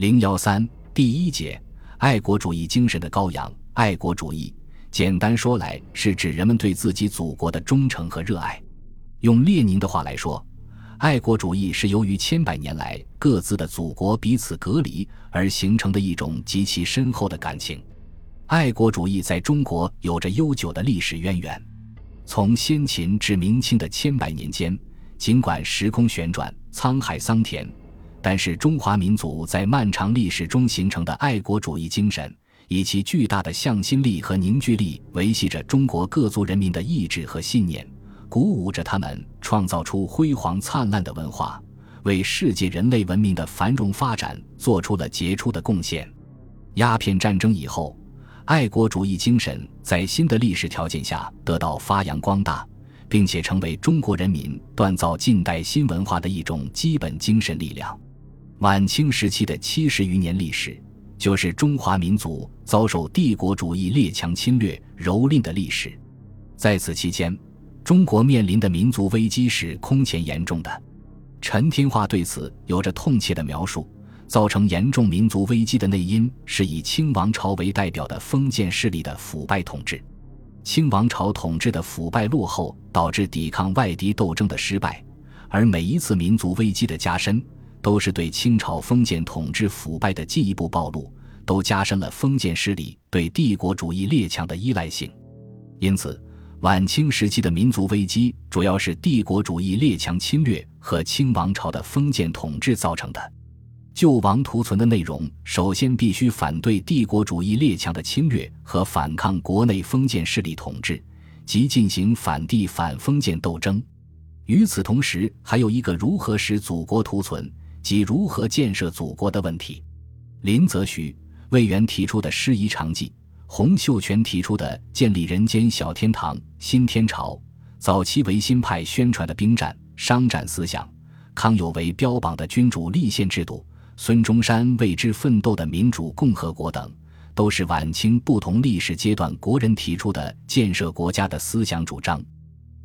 零幺三第一节，爱国主义精神的羔羊。爱国主义，简单说来，是指人们对自己祖国的忠诚和热爱。用列宁的话来说，爱国主义是由于千百年来各自的祖国彼此隔离而形成的一种极其深厚的感情。爱国主义在中国有着悠久的历史渊源，从先秦至明清的千百年间，尽管时空旋转，沧海桑田。但是，中华民族在漫长历史中形成的爱国主义精神，以其巨大的向心力和凝聚力，维系着中国各族人民的意志和信念，鼓舞着他们创造出辉煌灿烂的文化，为世界人类文明的繁荣发展做出了杰出的贡献。鸦片战争以后，爱国主义精神在新的历史条件下得到发扬光大，并且成为中国人民锻造近代新文化的一种基本精神力量。晚清时期的七十余年历史，就是中华民族遭受帝国主义列强侵略蹂躏的历史。在此期间，中国面临的民族危机是空前严重的。陈天化对此有着痛切的描述：造成严重民族危机的内因，是以清王朝为代表的封建势力的腐败统治。清王朝统治的腐败落后，导致抵抗外敌斗争的失败，而每一次民族危机的加深。都是对清朝封建统治腐败的进一步暴露，都加深了封建势力对帝国主义列强的依赖性。因此，晚清时期的民族危机主要是帝国主义列强侵略和清王朝的封建统治造成的。救亡图存的内容，首先必须反对帝国主义列强的侵略和反抗国内封建势力统治，即进行反帝反封建斗争。与此同时，还有一个如何使祖国图存。即如何建设祖国的问题，林则徐、魏源提出的师夷长技，洪秀全提出的建立人间小天堂、新天朝，早期维新派宣传的兵战、商战思想，康有为标榜的君主立宪制度，孙中山为之奋斗的民主共和国等，都是晚清不同历史阶段国人提出的建设国家的思想主张。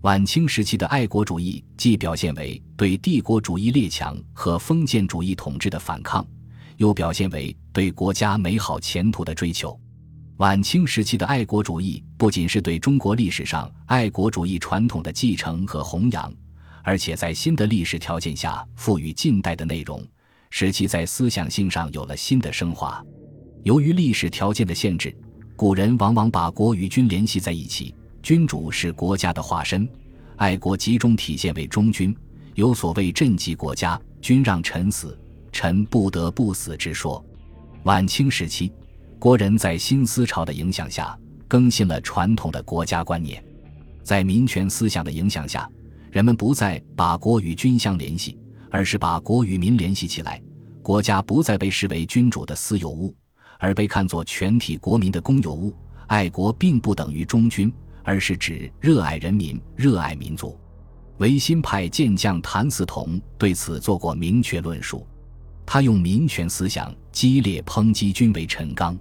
晚清时期的爱国主义，既表现为对帝国主义列强和封建主义统治的反抗，又表现为对国家美好前途的追求。晚清时期的爱国主义，不仅是对中国历史上爱国主义传统的继承和弘扬，而且在新的历史条件下赋予近代的内容，使其在思想性上有了新的升华。由于历史条件的限制，古人往往把国与君联系在一起。君主是国家的化身，爱国集中体现为忠君，有所谓朕即国家，君让臣死，臣不得不死之说。晚清时期，国人在新思潮的影响下，更新了传统的国家观念，在民权思想的影响下，人们不再把国与君相联系，而是把国与民联系起来。国家不再被视为君主的私有物，而被看作全体国民的公有物。爱国并不等于忠君。而是指热爱人民、热爱民族。维新派健将谭嗣同对此做过明确论述。他用民权思想激烈抨击君为陈刚，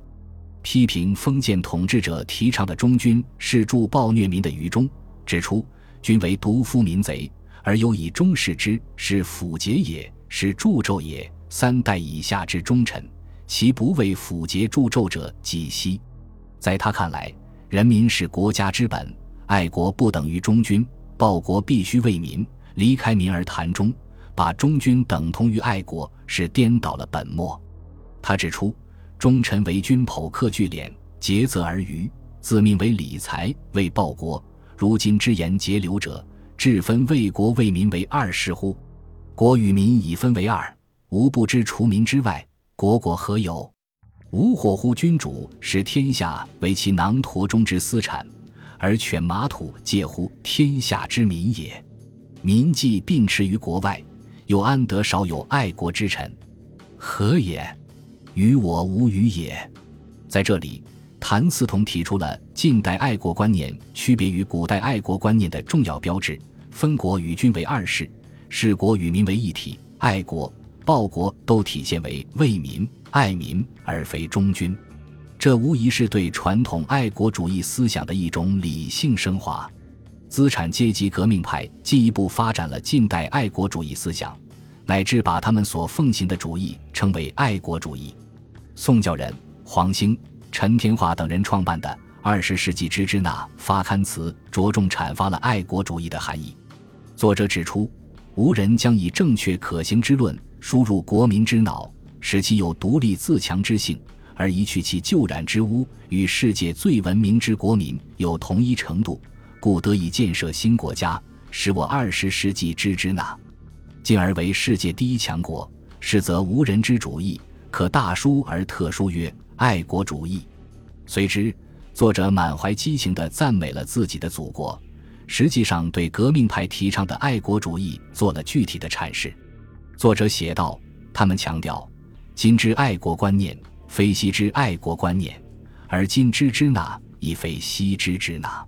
批评封建统治者提倡的忠君是助暴虐民的愚忠，指出君为独夫民贼，而又以忠视之，是辅节也，是助纣也。三代以下之忠臣，其不为辅节助纣者几希？在他看来。人民是国家之本，爱国不等于忠君，报国必须为民。离开民而谈忠，把忠君等同于爱国，是颠倒了本末。他指出，忠臣为君剖克聚敛，竭泽而渔，自命为理财，为报国。如今之言节流者，至分为国为民为二事乎？国与民已分为二，吾不知除民之外，国国何有？无火乎君主使天下为其囊橐中之私产，而犬马土介乎天下之民也。民既并驰于国外，又安得少有爱国之臣？何也？与我无与也。在这里，谭嗣同提出了近代爱国观念区别于古代爱国观念的重要标志：分国与君为二事，视国与民为一体，爱国。报国都体现为为民爱民而非忠君，这无疑是对传统爱国主义思想的一种理性升华。资产阶级革命派进一步发展了近代爱国主义思想，乃至把他们所奉行的主义称为爱国主义。宋教仁、黄兴、陈天化等人创办的《二十世纪之支那》发刊词，着重阐发了爱国主义的含义。作者指出，无人将以正确可行之论输入国民之脑，使其有独立自强之性，而移去其旧染之污，与世界最文明之国民有同一程度，故得以建设新国家，使我二十世纪之支那。进而为世界第一强国，是则无人之主义，可大书而特书曰爱国主义。随之，作者满怀激情地赞美了自己的祖国，实际上对革命派提倡的爱国主义做了具体的阐释。作者写道：“他们强调，今之爱国观念，非昔之爱国观念，而今之之那亦非昔之之那。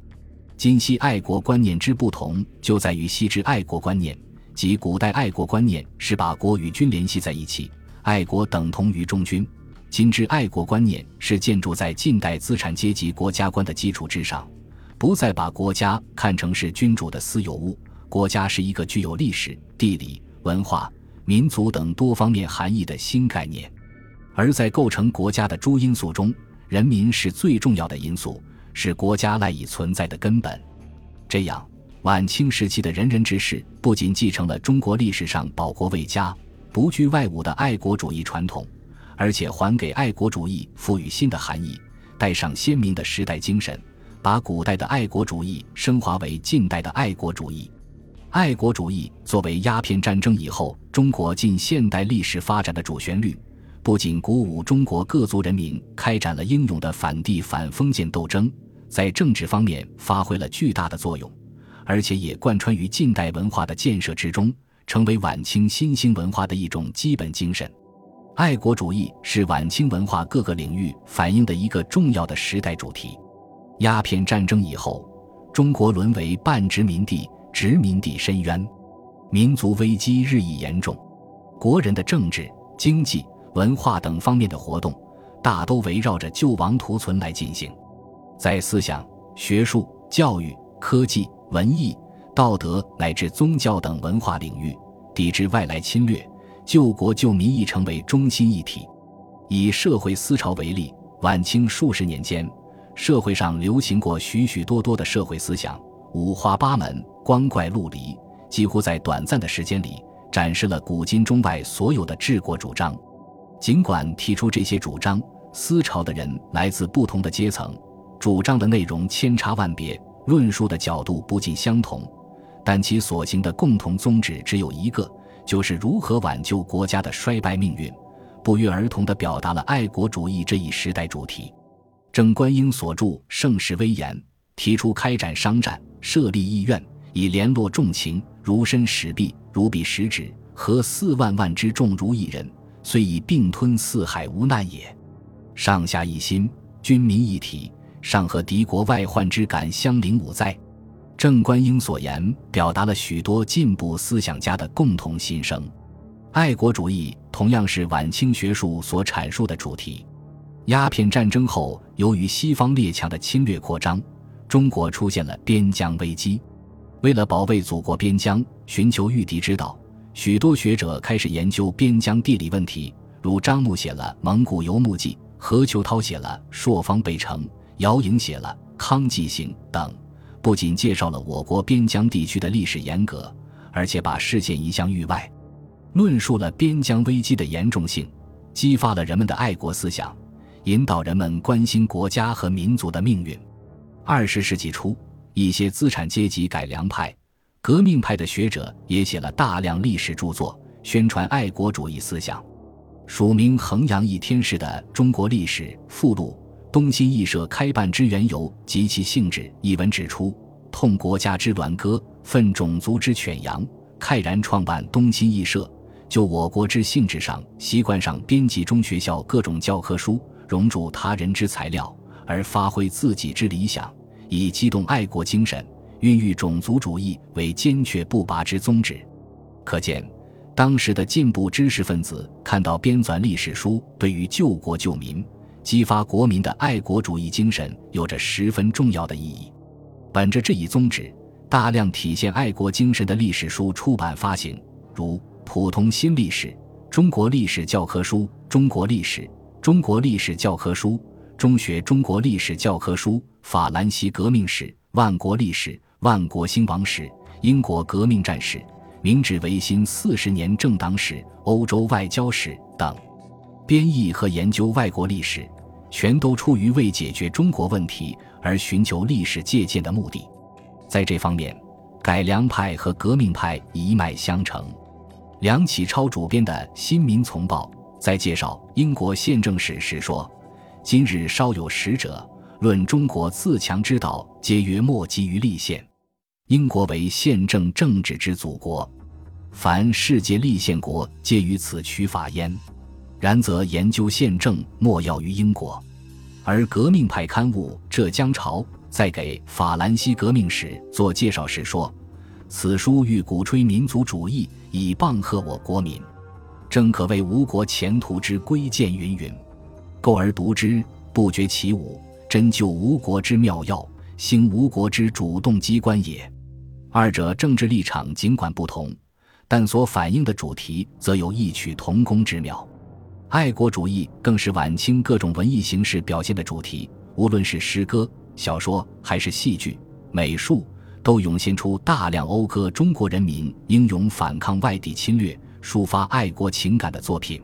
今昔爱国观念之不同，就在于昔之爱国观念。”即古代爱国观念是把国与军联系在一起，爱国等同于忠君；今之爱国观念是建筑在近代资产阶级国家观的基础之上，不再把国家看成是君主的私有物，国家是一个具有历史、地理、文化、民族等多方面含义的新概念。而在构成国家的诸因素中，人民是最重要的因素，是国家赖以存在的根本。这样。晚清时期的仁人志士不仅继承了中国历史上保国卫家、不惧外侮的爱国主义传统，而且还给爱国主义赋予新的含义，带上鲜明的时代精神，把古代的爱国主义升华为近代的爱国主义。爱国主义作为鸦片战争以后中国近现代历史发展的主旋律，不仅鼓舞中国各族人民开展了英勇的反帝反封建斗争，在政治方面发挥了巨大的作用。而且也贯穿于近代文化的建设之中，成为晚清新兴文化的一种基本精神。爱国主义是晚清文化各个领域反映的一个重要的时代主题。鸦片战争以后，中国沦为半殖民地，殖民地深渊，民族危机日益严重，国人的政治、经济、文化等方面的活动，大都围绕着救亡图存来进行，在思想、学术、教育、科技。文艺、道德乃至宗教等文化领域，抵制外来侵略、救国救民已成为中心议题。以社会思潮为例，晚清数十年间，社会上流行过许许多多的社会思想，五花八门、光怪陆离，几乎在短暂的时间里展示了古今中外所有的治国主张。尽管提出这些主张思潮的人来自不同的阶层，主张的内容千差万别。论述的角度不尽相同，但其所行的共同宗旨只有一个，就是如何挽救国家的衰败命运，不约而同地表达了爱国主义这一时代主题。郑观应所著《盛世威严》提出开展商战，设立议院，以联络众情，如身使臂，如臂使指，合四万万之众如一人，虽以并吞四海无难也。上下一心，军民一体。尚和敌国外患之感相邻五哉？郑观应所言表达了许多进步思想家的共同心声。爱国主义同样是晚清学术所阐述的主题。鸦片战争后，由于西方列强的侵略扩张，中国出现了边疆危机。为了保卫祖国边疆，寻求御敌之道，许多学者开始研究边疆地理问题，如张牧写了《蒙古游牧记》，何秋涛写了《朔方北城》。姚颖写了《康济行》等，不仅介绍了我国边疆地区的历史沿革，而且把视线移向域外，论述了边疆危机的严重性，激发了人们的爱国思想，引导人们关心国家和民族的命运。二十世纪初，一些资产阶级改良派、革命派的学者也写了大量历史著作，宣传爱国主义思想。署名衡阳一天士的《中国历史》附录。东新艺社开办之缘由及其性质一文指出：痛国家之卵鸽，愤种族之犬羊，慨然创办东新艺社。就我国之性质上、习惯上，编辑中学校各种教科书，融入他人之材料，而发挥自己之理想，以激动爱国精神，孕育种族主义为坚决不拔之宗旨。可见，当时的进步知识分子看到编纂历史书对于救国救民。激发国民的爱国主义精神有着十分重要的意义。本着这一宗旨，大量体现爱国精神的历史书出版发行，如《普通新历史、中国历史教科书、中国历史、中国历史教科书、中学中国历史教科书、法兰西革命史、万国历史、万国兴亡史、英国革命战史、明治维新四十年政党史、欧洲外交史等。编译和研究外国历史，全都出于为解决中国问题而寻求历史借鉴的目的。在这方面，改良派和革命派一脉相承。梁启超主编的《新民丛报》在介绍英国宪政史时说：“今日稍有识者，论中国自强之道，皆曰莫及于立宪。英国为宪政政治之祖国，凡世界立宪国，皆于此取法焉。然则研究宪政，莫要于英国。”而革命派刊物《浙江潮》在给法兰西革命史做介绍时说。此书欲鼓吹民族主义，以棒喝我国民，正可谓吴国前途之归鉴。云云，购而读之，不觉其武，真就吴国之妙药，兴吴国之主动机关也。二者政治立场尽管不同，但所反映的主题则有异曲同工之妙。爱国主义更是晚清各种文艺形式表现的主题，无论是诗歌、小说，还是戏剧、美术。都涌现出大量讴歌中国人民英勇反抗外地侵略、抒发爱国情感的作品，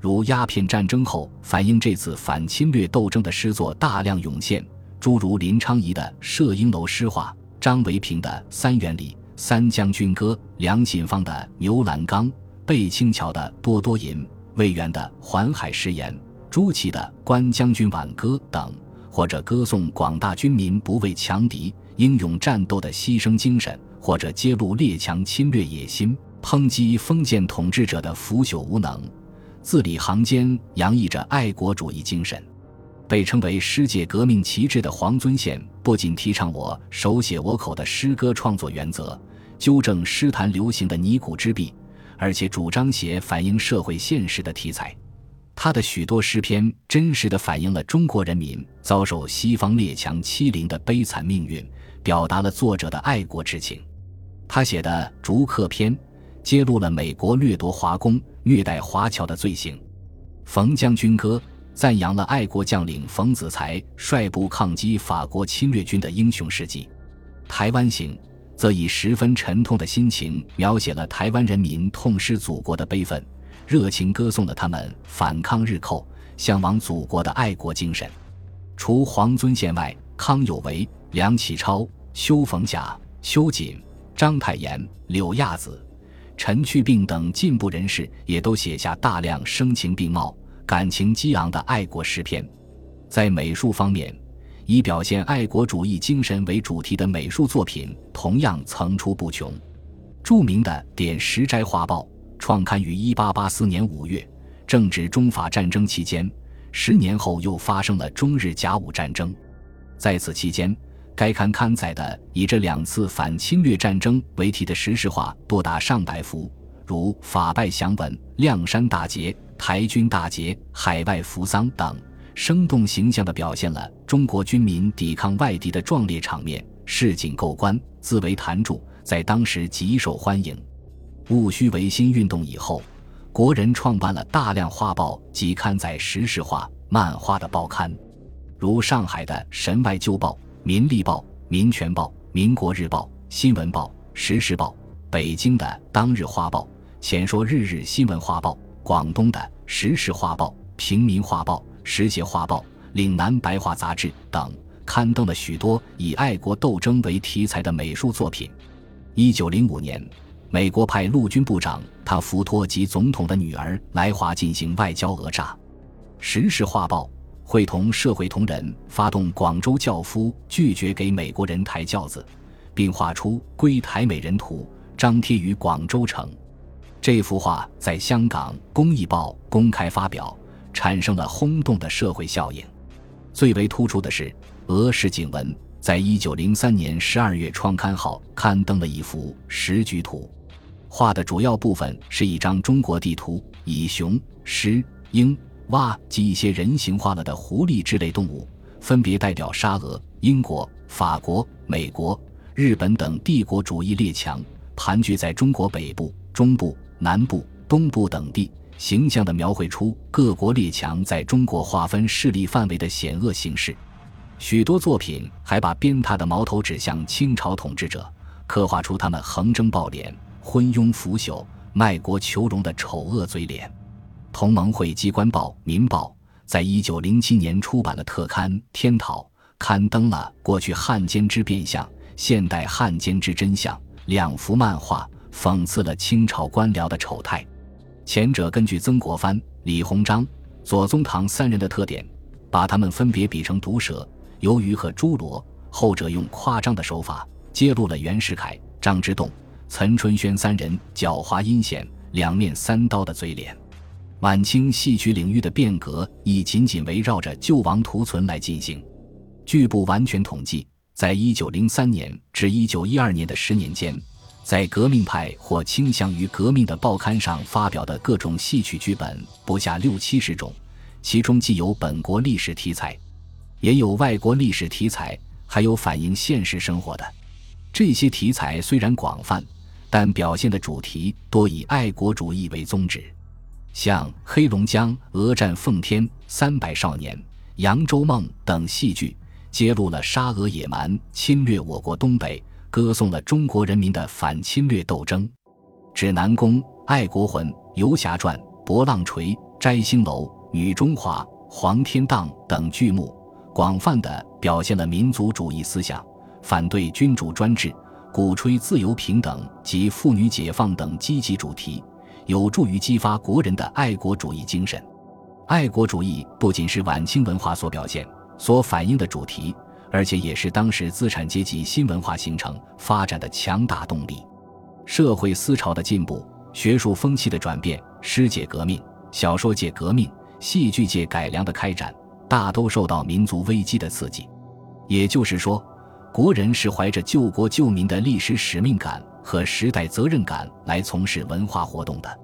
如鸦片战争后反映这次反侵略斗争的诗作大量涌现，诸如林昌仪的《射鹰楼诗话》、张维平的《三元里》、三将军歌》、梁锦芳的《牛栏岗》、贝清桥的《多多吟》、魏源的《环海誓言》、朱祁的《关将军挽歌》等，或者歌颂广大军民不畏强敌。英勇战斗的牺牲精神，或者揭露列强侵略野心、抨击封建统治者的腐朽无能，字里行间洋溢着爱国主义精神。被称为“诗界革命旗帜”的黄遵宪，不仅提倡我手写我口的诗歌创作原则，纠正诗坛流行的泥古之弊，而且主张写反映社会现实的题材。他的许多诗篇真实地反映了中国人民遭受西方列强欺凌的悲惨命运。表达了作者的爱国之情。他写的《逐客篇》揭露了美国掠夺华工、虐待华侨的罪行。《冯将军歌》赞扬了爱国将领冯子材率部抗击法国侵略军的英雄事迹。《台湾行》则以十分沉痛的心情描写了台湾人民痛失祖国的悲愤，热情歌颂了他们反抗日寇、向往祖国的爱国精神。除黄遵宪外，康有为。梁启超、邱逢甲、邱瑾、章太炎、柳亚子、陈去病等进步人士也都写下大量声情并茂、感情激昂的爱国诗篇。在美术方面，以表现爱国主义精神为主题的美术作品同样层出不穷。著名的《点石斋画报》创刊于1884年5月，正值中法战争期间。十年后，又发生了中日甲午战争。在此期间，该刊刊载的以这两次反侵略战争为题的实事画多达上百幅，如法败降文、亮山大捷、台军大捷、海外扶桑等，生动形象地表现了中国军民抵抗外敌的壮烈场面，市井构观，自为坛著，在当时极受欢迎。戊戌维新运动以后，国人创办了大量画报及刊载实事画、漫画的报刊，如上海的《神外旧报》。《民力报》《民权报》《民国日报》《新闻报》《时事报》，北京的《当日画报》《浅说日日新闻画报》，广东的《时事画报》《平民画报》《时协画报》《岭南白话杂志》等，刊登了许多以爱国斗争为题材的美术作品。一九零五年，美国派陆军部长他福托及总统的女儿来华进行外交讹诈，《时事画报》。会同社会同仁发动广州轿夫拒绝给美国人抬轿子，并画出《归台美人图》，张贴于广州城。这幅画在香港《公益报》公开发表，产生了轰动的社会效应。最为突出的是，俄式景文在一九零三年十二月创刊号刊登了一幅时局图，画的主要部分是一张中国地图，以熊、狮、鹰。蛙及一些人形化了的狐狸之类动物，分别代表沙俄、英国、法国、美国、日本等帝国主义列强，盘踞在中国北部、中部、南部、东部等地，形象地描绘出各国列强在中国划分势力范围的险恶形势。许多作品还把鞭挞的矛头指向清朝统治者，刻画出他们横征暴敛、昏庸腐朽、卖国求荣的丑恶嘴脸。同盟会机关报《民报》在一九零七年出版了特刊《天讨》，刊登了过去汉奸之变相、现代汉奸之真相两幅漫画，讽刺了清朝官僚的丑态。前者根据曾国藩、李鸿章、左宗棠三人的特点，把他们分别比成毒蛇、鱿鱼和侏罗；后者用夸张的手法揭露了袁世凯、张之洞、岑春轩三人狡猾阴险、两面三刀的嘴脸。晚清戏曲领域的变革已仅仅围绕着救亡图存来进行。据不完全统计，在一九零三年至一九一二年的十年间，在革命派或倾向于革命的报刊上发表的各种戏曲剧本不下六七十种，其中既有本国历史题材，也有外国历史题材，还有反映现实生活的。这些题材虽然广泛，但表现的主题多以爱国主义为宗旨。像《黑龙江俄战奉天》《三百少年》《扬州梦》等戏剧，揭露了沙俄野蛮侵略我国东北，歌颂了中国人民的反侵略斗争。《指南宫》《爱国魂》《游侠传》《博浪锤》《摘星楼》《女中华》《黄天荡》等剧目，广泛的表现了民族主义思想，反对君主专制，鼓吹自由平等及妇女解放等积极主题。有助于激发国人的爱国主义精神。爱国主义不仅是晚清文化所表现、所反映的主题，而且也是当时资产阶级新文化形成发展的强大动力。社会思潮的进步、学术风气的转变、诗界革命、小说界革命、戏剧界改良的开展，大都受到民族危机的刺激。也就是说，国人是怀着救国救民的历史使命感。和时代责任感来从事文化活动的，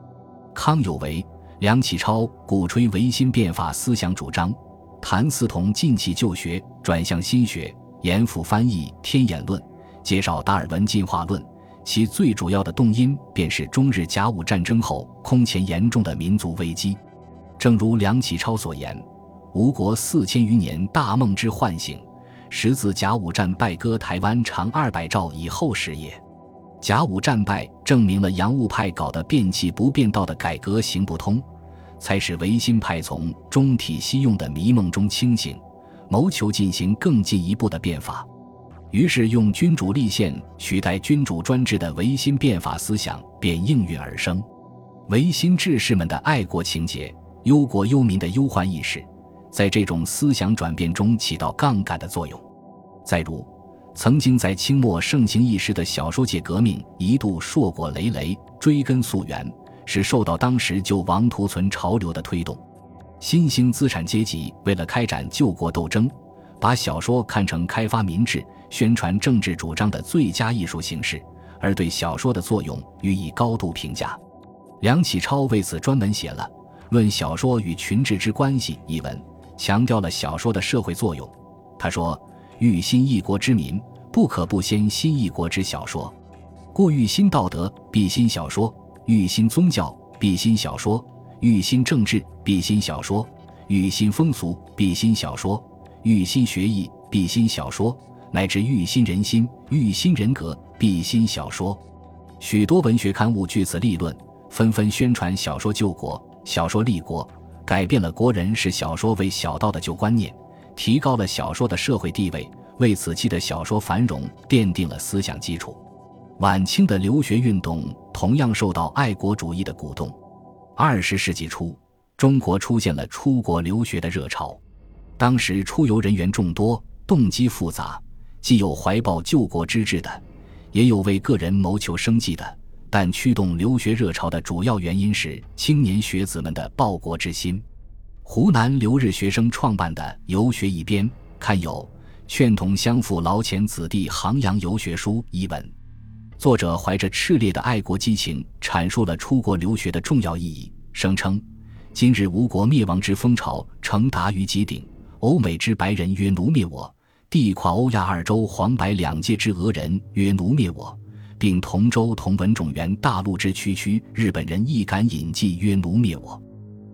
康有为、梁启超鼓吹维新变法思想主张，谭嗣同禁弃旧学，转向新学，严复翻译《天演论》，介绍达尔文进化论。其最主要的动因便是中日甲午战争后空前严重的民族危机。正如梁启超所言：“吴国四千余年大梦之唤醒，实自甲午战败割台湾长二百兆以后时也。”甲午战败证明了洋务派搞的变气不变道的改革行不通，才使维新派从中体西用的迷梦中清醒，谋求进行更进一步的变法。于是，用君主立宪取代君主专制的维新变法思想便应运而生。维新志士们的爱国情节、忧国忧民的忧患意识，在这种思想转变中起到杠杆的作用。再如。曾经在清末盛行一时的小说界革命，一度硕果累累。追根溯源，是受到当时救亡图存潮流的推动。新兴资产阶级为了开展救国斗争，把小说看成开发民智、宣传政治主张的最佳艺术形式，而对小说的作用予以高度评价。梁启超为此专门写了《论小说与群治之关系》一文，强调了小说的社会作用。他说。欲新一国之民，不可不先新一国之小说。故欲新道德，必新小说；欲新宗教，必新小说；欲新政治，必新小说；欲新风俗，必新小说；欲新学艺，必新小说；乃至欲新人心、欲新人格，必新小说。许多文学刊物据此立论，纷纷宣传小说救国、小说立国，改变了国人视小说为小道的旧观念。提高了小说的社会地位，为此期的小说繁荣奠定了思想基础。晚清的留学运动同样受到爱国主义的鼓动。二十世纪初，中国出现了出国留学的热潮。当时出游人员众多，动机复杂，既有怀抱救国之志的，也有为个人谋求生计的。但驱动留学热潮的主要原因是青年学子们的报国之心。湖南留日学生创办的《游学一编》刊有《劝同乡父劳遣子弟杭洋游学书》一文，作者怀着炽烈的爱国激情，阐述了出国留学的重要意义，声称：“今日吴国灭亡之风潮成达于极顶，欧美之白人曰奴灭我，地跨欧亚二洲黄白两界之俄人曰奴灭我，并同舟同文种源大陆之区区日本人亦敢引计曰奴灭我，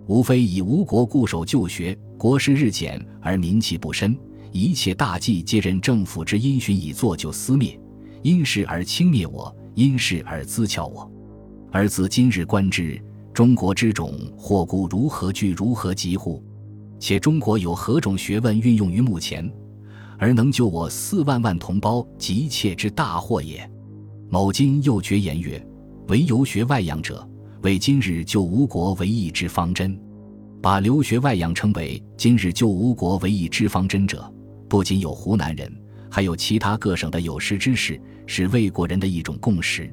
无非以吴国固守旧学，国势日减而民气不深，一切大计皆任政府之因循以作就私灭，因事而轻灭我，因事而滋巧我。而自今日观之，中国之种或故如何具如何急乎？且中国有何种学问运用于目前，而能救我四万万同胞急切之大祸也？某今又绝言曰：唯游学外洋者，为今日救吴国为一之方针。把留学外养称为今日救吴国为一之方针者，不仅有湖南人，还有其他各省的有识之士，是魏国人的一种共识。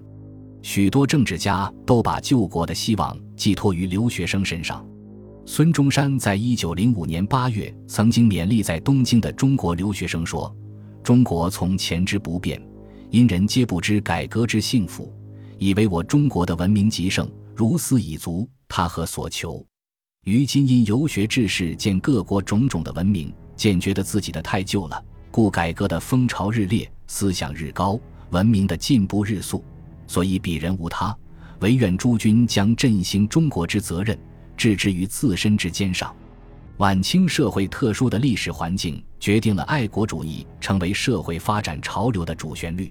许多政治家都把救国的希望寄托于留学生身上。孙中山在一九零五年八月曾经勉励在东京的中国留学生说：“中国从前之不变，因人皆不知改革之幸福，以为我中国的文明极盛，如斯已足，他何所求？于今因游学志士见各国种种的文明，渐觉得自己的太旧了，故改革的风潮日烈，思想日高，文明的进步日速。”所以鄙人无他，唯愿诸君将振兴中国之责任置之于自身之肩上。晚清社会特殊的历史环境决定了爱国主义成为社会发展潮流的主旋律，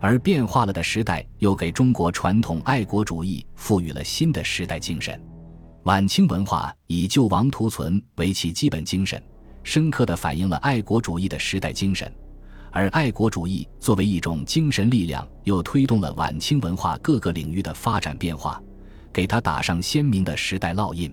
而变化了的时代又给中国传统爱国主义赋予了新的时代精神。晚清文化以救亡图存为其基本精神，深刻地反映了爱国主义的时代精神。而爱国主义作为一种精神力量，又推动了晚清文化各个领域的发展变化，给它打上鲜明的时代烙印。